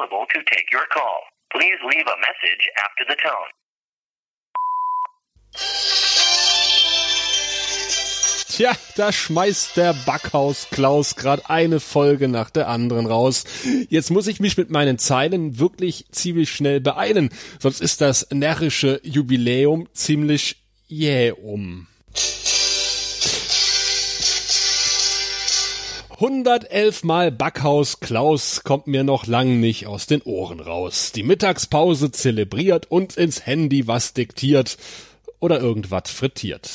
available to take your call. Please leave a message after the tone. Tja, da schmeißt der Backhaus Klaus gerade eine Folge nach der anderen raus. Jetzt muss ich mich mit meinen Zeilen wirklich ziemlich schnell beeilen, sonst ist das närrische Jubiläum ziemlich jäh um. 111 Mal Backhaus Klaus kommt mir noch lang nicht aus den Ohren raus. Die Mittagspause zelebriert und ins Handy was diktiert oder irgendwas frittiert.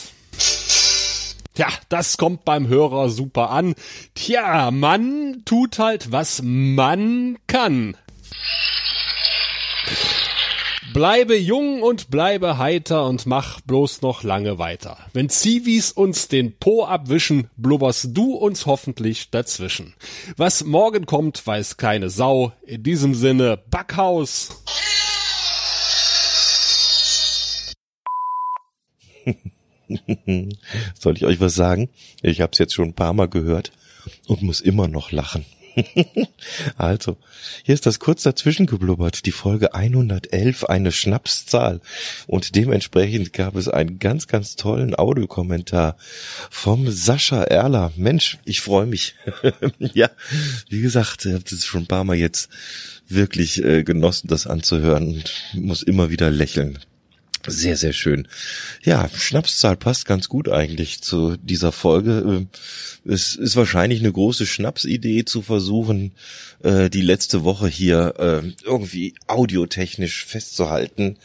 Tja, das kommt beim Hörer super an. Tja, man tut halt, was man kann. Bleibe jung und bleibe heiter und mach bloß noch lange weiter. Wenn Zivis uns den Po abwischen, blubberst du uns hoffentlich dazwischen. Was morgen kommt, weiß keine Sau. In diesem Sinne, Backhaus. Soll ich euch was sagen? Ich habe es jetzt schon ein paar Mal gehört und muss immer noch lachen. also, hier ist das kurz dazwischen geblubbert. Die Folge 111, eine Schnapszahl. Und dementsprechend gab es einen ganz, ganz tollen Audiokommentar vom Sascha Erler. Mensch, ich freue mich. ja, wie gesagt, ich habe das schon ein paar Mal jetzt wirklich äh, genossen, das anzuhören und muss immer wieder lächeln. Sehr, sehr schön. Ja, Schnapszahl passt ganz gut eigentlich zu dieser Folge. Ähm, es ist wahrscheinlich eine große Schnapsidee zu versuchen, äh, die letzte Woche hier äh, irgendwie audiotechnisch festzuhalten.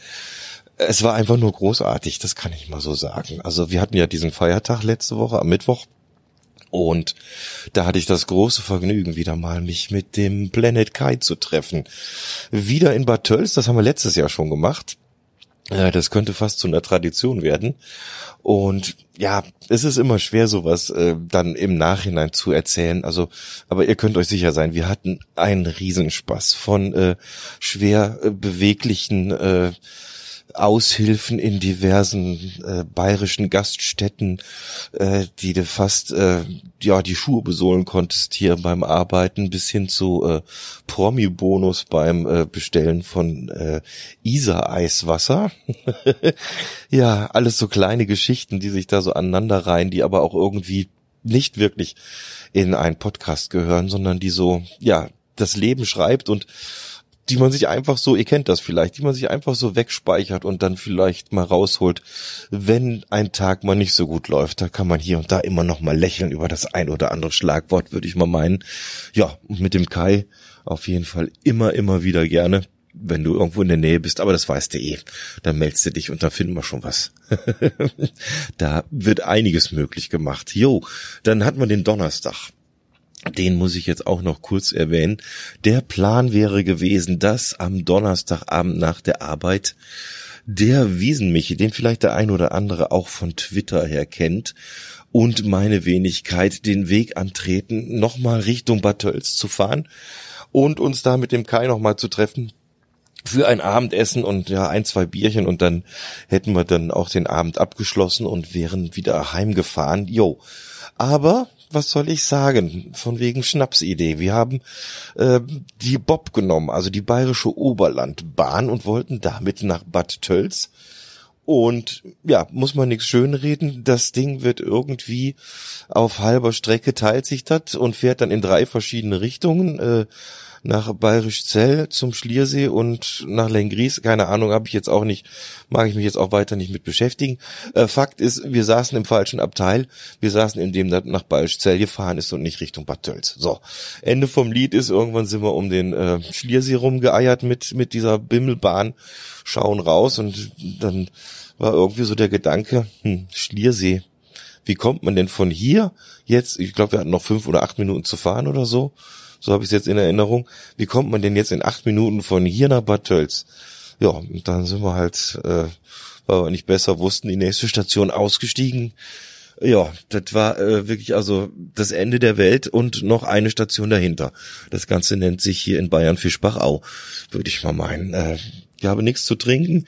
Es war einfach nur großartig, das kann ich mal so sagen. Also wir hatten ja diesen Feiertag letzte Woche am Mittwoch. Und da hatte ich das große Vergnügen, wieder mal mich mit dem Planet Kai zu treffen. Wieder in Bad Tölz, das haben wir letztes Jahr schon gemacht. Äh, das könnte fast zu einer Tradition werden. Und ja, es ist immer schwer, sowas äh, dann im Nachhinein zu erzählen. Also, aber ihr könnt euch sicher sein, wir hatten einen Riesenspaß von äh, schwer äh, beweglichen äh, Aushilfen in diversen äh, bayerischen Gaststätten, äh, die du fast äh, ja die Schuhe besohlen konntest hier beim Arbeiten, bis hin zu äh, Promi-Bonus beim äh, Bestellen von äh, Isar-Eiswasser. ja, alles so kleine Geschichten, die sich da so aneinander reihen, die aber auch irgendwie nicht wirklich in einen Podcast gehören, sondern die so, ja, das Leben schreibt und die man sich einfach so, ihr kennt das vielleicht, die man sich einfach so wegspeichert und dann vielleicht mal rausholt, wenn ein Tag mal nicht so gut läuft. Da kann man hier und da immer noch mal lächeln über das ein oder andere Schlagwort, würde ich mal meinen. Ja, mit dem Kai auf jeden Fall immer, immer wieder gerne wenn du irgendwo in der Nähe bist, aber das weißt du eh. Dann meldest du dich und da finden wir schon was. da wird einiges möglich gemacht. Jo, dann hat man den Donnerstag den muss ich jetzt auch noch kurz erwähnen. Der Plan wäre gewesen, dass am Donnerstagabend nach der Arbeit der Wiesenmichi, den vielleicht der ein oder andere auch von Twitter her kennt, und meine Wenigkeit den Weg antreten, nochmal Richtung Bad Tölz zu fahren und uns da mit dem Kai nochmal zu treffen für ein Abendessen und ja, ein, zwei Bierchen und dann hätten wir dann auch den Abend abgeschlossen und wären wieder heimgefahren. Jo. Aber was soll ich sagen, von wegen Schnapsidee. Wir haben äh, die Bob genommen, also die Bayerische Oberlandbahn und wollten damit nach Bad Tölz. Und ja, muss man nichts schönreden, das Ding wird irgendwie auf halber Strecke teilt sich das und fährt dann in drei verschiedene Richtungen. Äh, nach Bayerisch Zell zum Schliersee und nach Lengries. Keine Ahnung, habe ich jetzt auch nicht, mag ich mich jetzt auch weiter nicht mit beschäftigen. Äh, Fakt ist, wir saßen im falschen Abteil. Wir saßen in dem nach Bayerisch Zell gefahren ist und nicht Richtung Bad Tölz. So, Ende vom Lied ist, irgendwann sind wir um den äh, Schliersee rumgeeiert mit, mit dieser Bimmelbahn, schauen raus und dann war irgendwie so der Gedanke, hm, Schliersee, wie kommt man denn von hier jetzt, ich glaube, wir hatten noch fünf oder acht Minuten zu fahren oder so, so habe ich es jetzt in Erinnerung. Wie kommt man denn jetzt in acht Minuten von hier nach Bad Tölz? Ja, und dann sind wir halt, äh, weil wir nicht besser wussten, die nächste Station ausgestiegen. Ja, das war äh, wirklich also das Ende der Welt und noch eine Station dahinter. Das Ganze nennt sich hier in Bayern Fischbachau, würde ich mal meinen. Äh, ich habe nichts zu trinken.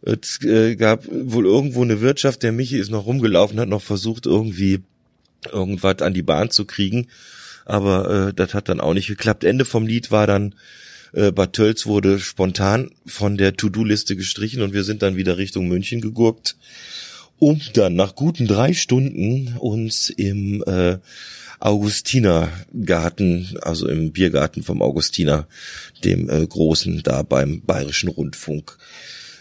Es äh, gab wohl irgendwo eine Wirtschaft, der Michi ist noch rumgelaufen, hat noch versucht, irgendwie irgendwas an die Bahn zu kriegen aber äh, das hat dann auch nicht geklappt. Ende vom Lied war dann Äh, Bad Tölz wurde spontan von der To-Do-Liste gestrichen und wir sind dann wieder Richtung München gegurkt, um dann nach guten drei Stunden uns im äh, Augustinergarten, also im Biergarten vom Augustiner, dem äh, großen da beim Bayerischen Rundfunk,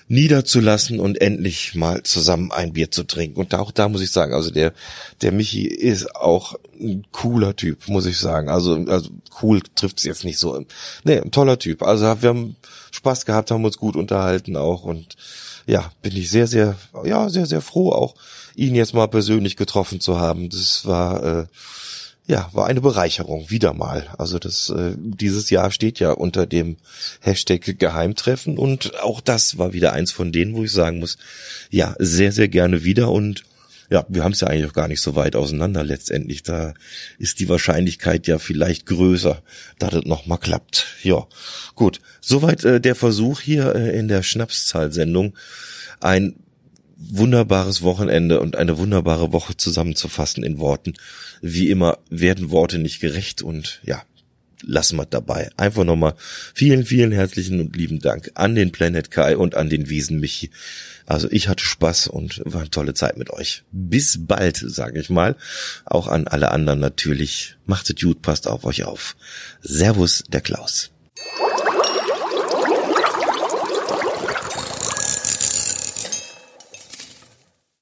niederzulassen und endlich mal zusammen ein Bier zu trinken. Und auch da muss ich sagen, also der, der Michi ist auch ein cooler Typ, muss ich sagen. Also, also cool trifft es jetzt nicht so. Nee, ein toller Typ. Also wir haben Spaß gehabt, haben uns gut unterhalten auch und ja, bin ich sehr, sehr, ja, sehr, sehr froh auch, ihn jetzt mal persönlich getroffen zu haben. Das war, äh, ja, war eine Bereicherung, wieder mal. Also das, äh, dieses Jahr steht ja unter dem Hashtag Geheimtreffen und auch das war wieder eins von denen, wo ich sagen muss, ja, sehr, sehr gerne wieder und ja, wir haben es ja eigentlich auch gar nicht so weit auseinander letztendlich. Da ist die Wahrscheinlichkeit ja vielleicht größer, dass das nochmal klappt. Ja, gut. Soweit äh, der Versuch hier äh, in der Schnapszahlsendung. Ein wunderbares Wochenende und eine wunderbare Woche zusammenzufassen in Worten. Wie immer werden Worte nicht gerecht und ja, lassen wir dabei. Einfach nochmal vielen, vielen herzlichen und lieben Dank an den Planet Kai und an den Wiesen Michi. Also ich hatte Spaß und war eine tolle Zeit mit euch. Bis bald, sage ich mal. Auch an alle anderen natürlich. Macht es gut, passt auf euch auf. Servus, der Klaus.